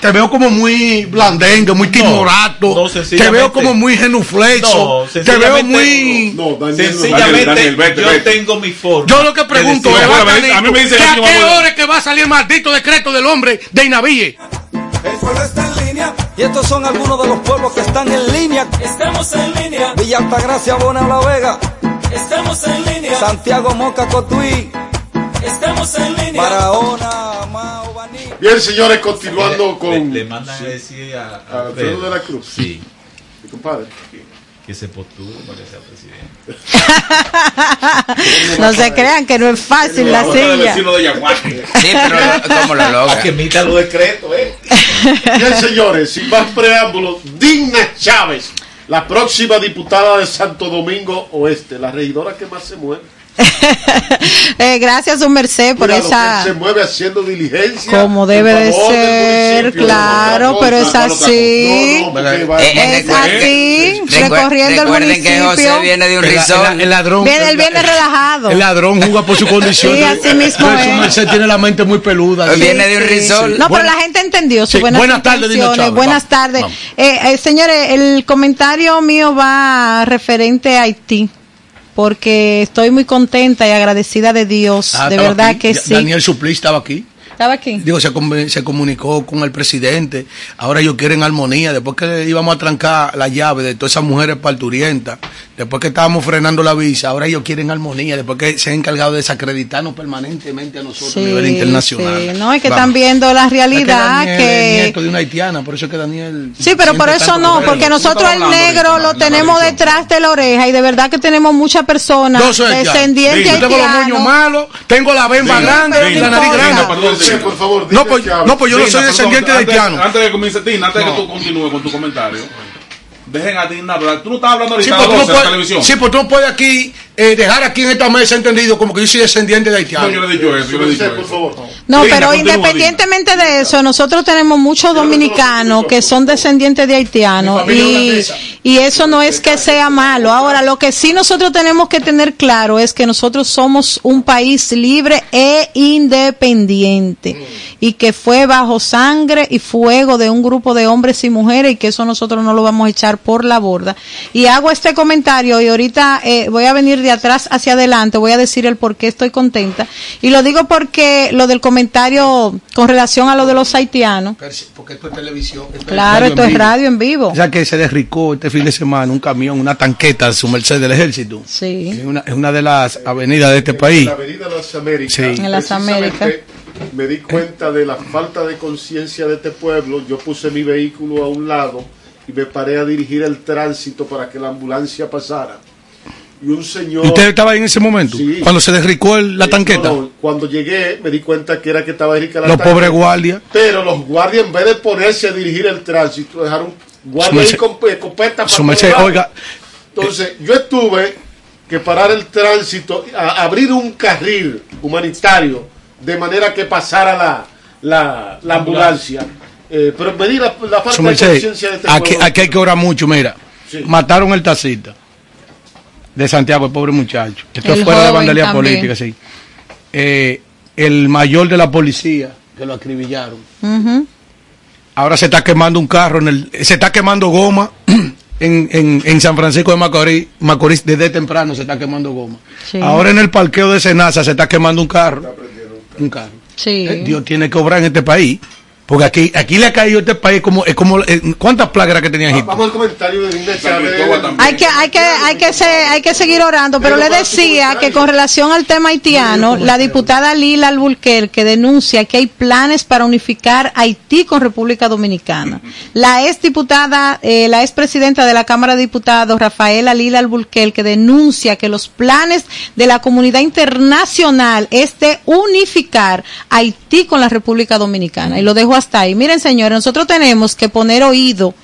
Te veo como muy blandengue, muy timorato. no, te sencillamente- veo como muy genuflexo. No, te veo muy. No, Daniel, Sencillamente, Daniel, vete, yo tengo mi forma. Yo lo que pregunto es, a mí- a mí me dice ¿que el ¿a señor qué hora es que va a salir el maldito decreto del hombre de Inavíe? El pueblo está y estos son algunos de los pueblos que están en línea. Estamos en línea, Villa Altagracia, Bona La Vega, estamos en línea, Santiago Moca, Cotuí, estamos en línea. Barahona, Mao, Baní. Bien, señores, continuando le, con le mandan a decir a, a Alfredo Alfredo. de la Cruz. Sí. Mi compadre. Que se postule para que sea presidente. No se crean que no es fácil la silla. Sí, pero ¿cómo lo logra? Que emita los decretos, ¿eh? Bien, señores, sin más preámbulos, Digna Chávez, la próxima diputada de Santo Domingo Oeste, la regidora que más se mueve. Eh, gracias, su merced, por Mira, lo esa. que se mueve haciendo diligencia. Como debe de ser, municipio, claro, pero es así. no, no, porque va- Es así, recorriendo el recuerden que José municipio. viene de un El- el- el ladrón. Viene, él viene relajado. El ladrón juega por su condición. Sí, así mismo Pero su merced tiene la mente muy peluda. Viene de un risol. No, pero la gente entendió Sí, buenas, buenas tardes. Buenas tardes. Eh, eh, señores, el comentario mío va referente a Haití. Porque estoy muy contenta y agradecida de Dios. Ah, de verdad aquí. que sí. Daniel Suplí estaba aquí. ¿Estaba aquí? Digo, se, se comunicó con el presidente. Ahora ellos quieren armonía. Después que íbamos a trancar la llave de todas esas mujeres parturientas, después que estábamos frenando la visa, ahora ellos quieren armonía. Después que se han encargado de desacreditarnos permanentemente a nosotros a nivel internacional. sí. No, es que Vamos. están viendo la Es que realidad Daniel que... es nieto de una haitiana, por eso es que Daniel. Sí, pero por eso no, porque nosotros el negro lo tenemos detrás de la oreja y de verdad que tenemos muchas personas Yo soy haitiano. descendientes Yo tengo los moños haitianos. malos, tengo la bemba Sí, grande y la nariz grande. Por favor, No, pues, no, pues yo no soy descendiente de haitiano. Antes de que comience, Tina, antes de que tú continúes con tu comentario, dejen a hablar. Tú no estás hablando Sí, ahorita de no la puedes, televisión. sí, pues tú no puedes aquí eh, dejar aquí en esta mesa entendido como que yo soy descendiente de haitiano. No, yo le he dicho eso, yo le he dicho eso. No, pero independientemente de eso, nosotros tenemos muchos dominicanos que son descendientes de haitianos y, y eso no es que sea malo. Ahora, lo que sí nosotros tenemos que tener claro es que nosotros somos un país libre e independiente y que fue bajo sangre y fuego de un grupo de hombres y mujeres y que eso nosotros no lo vamos a echar por la borda. Y hago este comentario y ahorita eh, voy a venir de atrás hacia adelante, voy a decir el por qué estoy contenta. Y lo digo porque lo del comentario con relación a lo de los haitianos, Porque esto es televisión. esto es claro, esto es radio en vivo. O sea que se derricó este fin de semana un camión, una tanqueta su merced del ejército. Sí. En una, en una de las avenidas de este país. la Avenida de las Américas. Sí. En las Américas. Me di cuenta de la falta de conciencia de este pueblo. Yo puse mi vehículo a un lado y me paré a dirigir el tránsito para que la ambulancia pasara. Y un señor. ¿Usted estaba ahí en ese momento? Sí. Cuando se derricó el- la Sí, tanqueta. no, cuando llegué me di cuenta que era que estaba Erika la Los tanqueta. pobres guardias. Pero los guardias en vez de ponerse a dirigir el tránsito dejaron guardias ahí merced- con escopeta para oiga, Entonces, yo tuve que parar el tránsito, a- abrir un carril humanitario de manera que pasara la, la, la ambulancia. Eh, pero me di la, la falta de conciencia de este aquí, pueblo. aquí hay que orar mucho, mira. Sí. Mataron el tacita de Santiago, el pobre muchacho. Esto El es fuera de también. política, sí. Eh, el mayor de la policía, que lo acribillaron. Ahora se está quemando un carro, en el, se está quemando goma en, en, en San Francisco de Macorís, Macorís desde temprano se está quemando goma. Sí. Ahora en el parqueo de Senasa se está quemando un carro. Un carro. Sí. Eh, Dios tiene que obrar en este país. Porque aquí, aquí le ha caído a este país como, es como eh, ¿cuántas plagas que tenía Egipto? Vamos al comentario de Linda Chávez. Hay que, hay que, hay que, se- hay que seguir orando, pero le decía que con relación al tema haitiano, la diputada Lila Alburquerque denuncia que hay planes para unificar Haití con República Dominicana. La ex diputada, eh, la ex presidenta de la Cámara de Diputados, Rafaela Lila Alburquerque, denuncia que los planes de la comunidad internacional es de unificar Haití con la República Dominicana. Y lo dejo hasta ahí. Miren, señores, nosotros tenemos que poner oído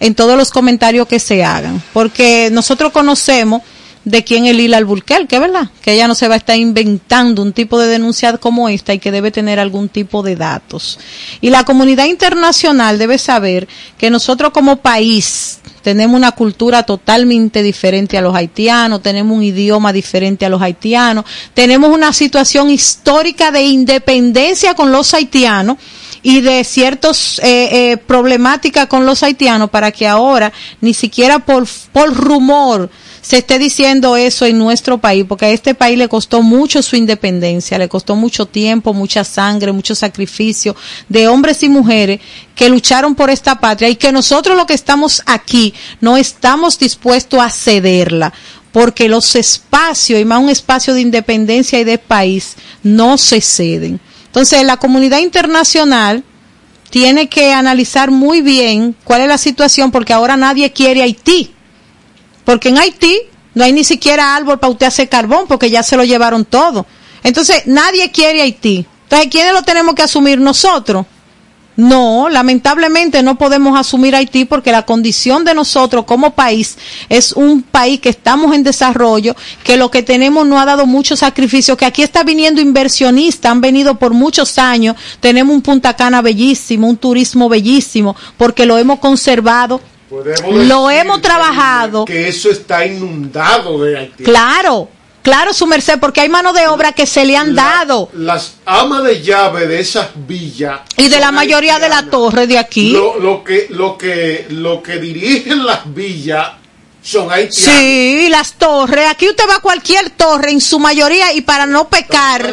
en todos los comentarios que se hagan, porque nosotros conocemos de quién es Lila Alburquerque, ¿verdad? Que ella no se va a estar inventando un tipo de denuncia como esta y que debe tener algún tipo de datos. Y la comunidad internacional debe saber que nosotros como país tenemos una cultura totalmente diferente a los haitianos, tenemos un idioma diferente a los haitianos, tenemos una situación histórica de independencia con los haitianos y de ciertos eh, eh, problemáticas con los haitianos para que ahora ni siquiera por, por rumor se esté diciendo eso en nuestro país, porque a este país le costó mucho su independencia, le costó mucho tiempo, mucha sangre, mucho sacrificio de hombres y mujeres que lucharon por esta patria y que nosotros los que estamos aquí no estamos dispuestos a cederla porque los espacios, y más un espacio de independencia y de país, no se ceden. Entonces, la comunidad internacional tiene que analizar muy bien cuál es la situación, porque ahora nadie quiere Haití. Porque en Haití no hay ni siquiera árbol para usted hacer carbón porque ya se lo llevaron todo. Entonces, nadie quiere Haití. Entonces, ¿quiénes lo tenemos que asumir nosotros? No, lamentablemente no podemos asumir Haití porque la condición de nosotros como país es un país que estamos en desarrollo, que lo que tenemos no ha dado mucho sacrificio, que aquí está viniendo inversionistas, han venido por muchos años, tenemos un Punta Cana bellísimo, un turismo bellísimo, porque lo hemos conservado, Podemos lo hemos trabajado. Que eso está inundado de Haití. Claro, claro, su merced, porque hay mano de obra que se le han dado. Las amas de llave de esas villas. Y de la mayoría de la torre de aquí. Lo, lo que, lo, que, lo que dirigen las villas son haitianos. Sí, las torres. Aquí usted va a cualquier torre, en su mayoría, y para no pecar,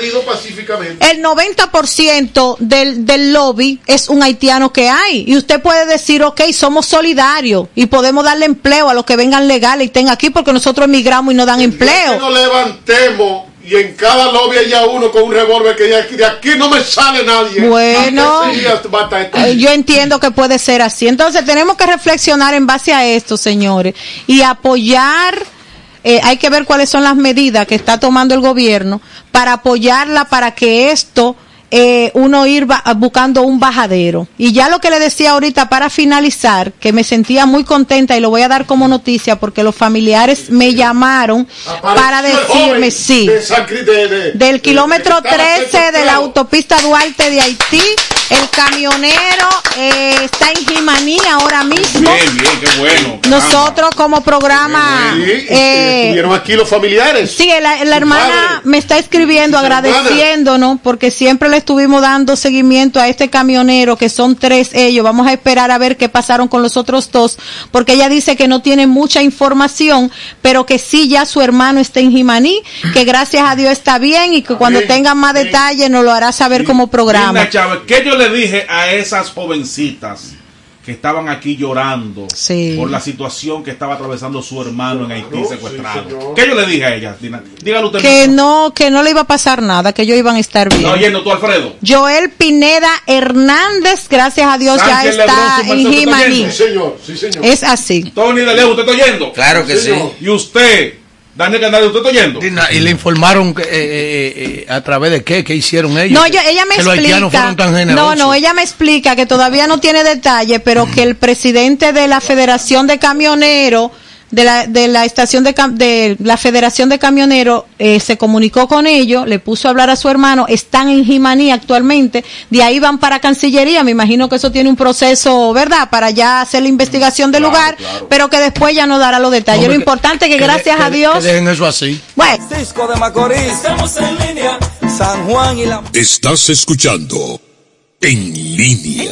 el 90% del, del lobby es un haitiano que hay. Y usted puede decir, ok, somos solidarios y podemos darle empleo a los que vengan legales y estén aquí porque nosotros emigramos y no dan Que empleo. nos levantemos y en cada lobby haya uno con un revólver que ya- de aquí no me sale nadie. Bueno. Yo entiendo que puede ser así. Entonces tenemos que reflexionar en base a esto, señores, y apoyar. eh, hay que ver cuáles son las medidas que está tomando el gobierno para apoyarla para que esto eh, uno ir buscando un bajadero. Y ya lo que le decía ahorita para finalizar, que me sentía muy contenta y lo voy a dar como noticia porque los familiares me llamaron para Apareció decirme sí de de- del de- kilómetro que estaba 13 de la autopista Duarte de Haití. El camionero eh, está en Jimaní ahora mismo. Bien, bien, qué bueno. caramba. Nosotros como programa... Eh, estuvieron aquí los familiares. Sí, la, hermana padre. me está escribiendo agradeciéndonos porque siempre le estuvimos dando seguimiento a este camionero que son tres ellos. Vamos a esperar a ver qué pasaron con los otros dos porque ella dice que no tiene mucha información, pero que sí ya su hermano está en Jimaní, que gracias a Dios está bien y que cuando tenga más detalles nos lo hará saber como programa. ¿qué yo le dije a esas jovencitas que estaban aquí llorando Sí. por la situación que estaba atravesando su hermano en Haití secuestrado? ¿Qué yo le dije a ellas? Dina- Dígalo usted. Que mismo. no, que no le iba a pasar nada, que ellos iban a estar bien. No, oyendo tú, Alfredo. Joel Pineda Hernández, gracias a Dios, ya está Lebrón, en merced, ¿usted está Jimaní. Sí, señor. Sí, señor. Es así. Tony de Lejos, ¿usted está oyendo? Claro que sí. Y usted, Daniel Canales, ¿usted está oyendo? Y le informaron que, eh, eh, eh, a través de qué, qué hicieron ellos. No, yo- ella me que los haitianos explica. fueron tan No, generosos. no, ella me explica que todavía no tiene detalle, pero que el presidente de la Federación de Camioneros, de la, de la estación de, de la Federación de Camioneros, eh, se comunicó con ellos, le puso a hablar a su hermano, están en Jimaní actualmente, de ahí van para Cancillería, me imagino que eso tiene un proceso, ¿verdad?, para ya hacer la investigación del lugar, pero que después ya no dará los detalles. Hombre, Lo importante es que, que- gracias que- a Dios, Que dejen eso así. bueno, Francisco de Macorís. Estamos en línea. San Juan y la. Estás escuchando En Línea.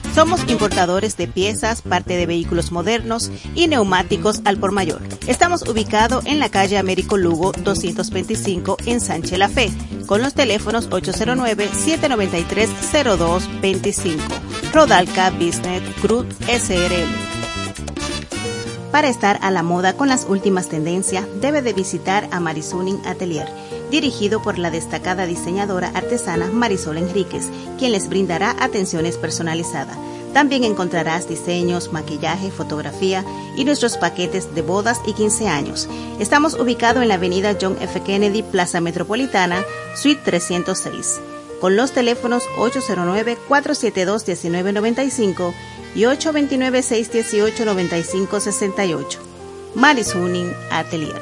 Somos importadores de piezas, parte de vehículos modernos y neumáticos al por mayor. Estamos ubicados en la calle Américo Lugo 225 en Sánchez La Fe, con los teléfonos 809-793-0225. Rodalca Business Group SRL. Para estar a la moda con las últimas tendencias, debe de visitar a Marisuning Atelier, dirigido por la destacada diseñadora artesana Marisol Enríquez, quien les brindará atenciones personalizadas. También encontrarás diseños, maquillaje, fotografía y nuestros paquetes de bodas y 15 años. Estamos ubicados en la avenida John F. Kennedy, Plaza Metropolitana, Suite 306, con los teléfonos 809-472-1995 y 829-618-9568. Maris Huning Atelier.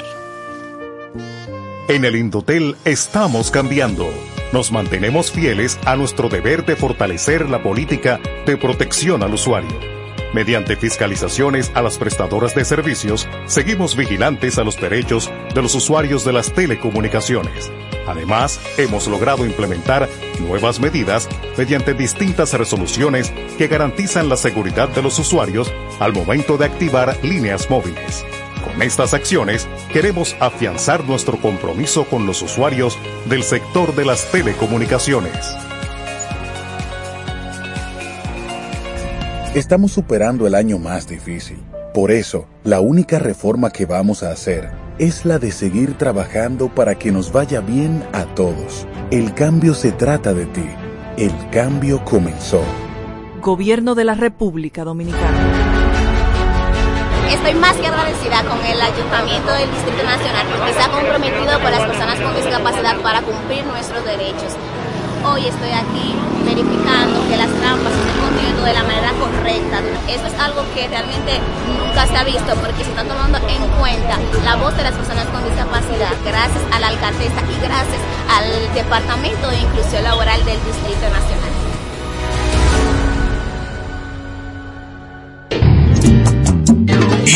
En el Indotel estamos cambiando. Nos mantenemos fieles a nuestro deber de fortalecer la política de protección al usuario. Mediante fiscalizaciones a las prestadoras de servicios, seguimos vigilantes a los derechos de los usuarios de las telecomunicaciones. Además, hemos logrado implementar nuevas medidas mediante distintas resoluciones que garantizan la seguridad de los usuarios al momento de activar líneas móviles. Con estas acciones queremos afianzar nuestro compromiso con los usuarios del sector de las telecomunicaciones. Estamos superando el año más difícil. Por eso, la única reforma que vamos a hacer es la de seguir trabajando para que nos vaya bien a todos. El cambio se trata de ti. El cambio comenzó. Gobierno de la República Dominicana. Estoy más que agradecida con el Ayuntamiento del Distrito Nacional porque se ha comprometido con las personas con discapacidad para cumplir nuestros derechos. Hoy estoy aquí verificando que las trampas de la manera correcta. Esto es algo que realmente nunca se ha visto porque se está tomando en cuenta la voz de las personas con discapacidad gracias a la alcaldesa y gracias al Departamento de Inclusión Laboral del Distrito Nacional.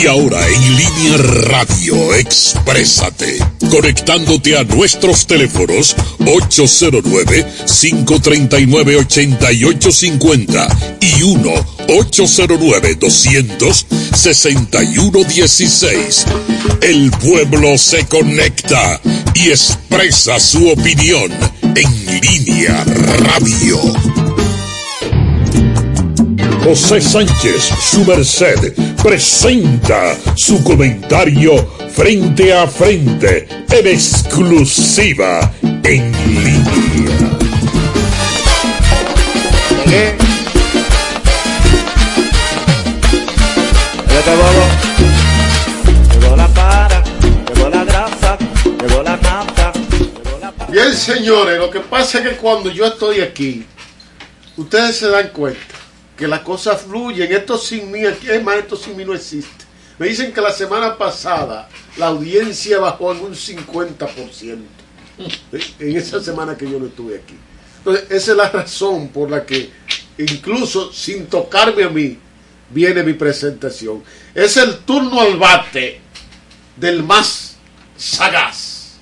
Y ahora en línea radio, exprésate, conectándote a nuestros teléfonos 809-539-8850 y 1-809-200-6116. El pueblo se conecta y expresa su opinión en línea radio. José Sánchez, su merced, presenta su comentario frente a frente, en exclusiva, en línea. Bien, señores, lo que pasa es que cuando yo estoy aquí, ustedes se dan cuenta que las cosas fluyen. Esto sin mí, es más, esto sin mí no existe. Me dicen que la semana pasada la audiencia bajó en un 50%. En esa semana que yo no estuve aquí. Entonces, esa es la razón por la que, incluso sin tocarme a mí, viene mi presentación. Es el turno al bate del más sagaz,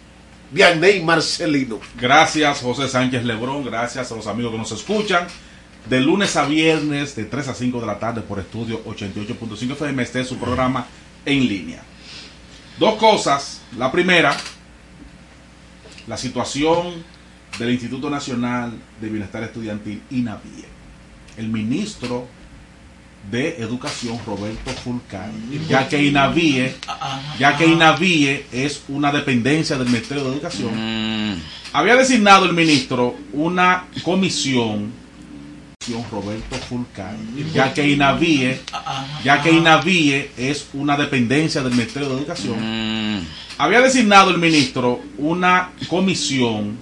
Vianney Marcelino. Gracias, José Sánchez Lebrón. Gracias a los amigos que nos escuchan. De lunes a viernes, de 3 a 5 de la tarde, por estudio 88.5 FM, este es su programa en línea. Dos cosas. La primera, la situación del Instituto Nacional de Bienestar Estudiantil, INAVIE. El ministro de Educación, Roberto Fulcán, ya que INAVIE, ya que INAVIE es una dependencia del Ministerio de Educación, había designado el ministro una comisión Roberto Fulcán, ya que INAVIE, ya que INAVIE es una dependencia del Ministerio de Educación, había designado el ministro una comisión,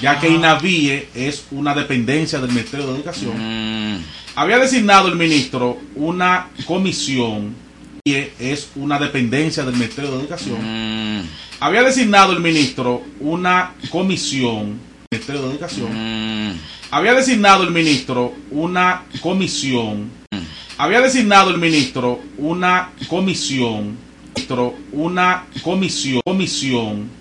ya que INAVIE es una dependencia del Ministerio de Educación, había designado el ministro una comisión, es una dependencia del Ministerio de Educación, había designado el ministro una comisión, Ministerio de Educación, había designado el ministro una comisión, había designado el ministro una comisión, una comisión, comisión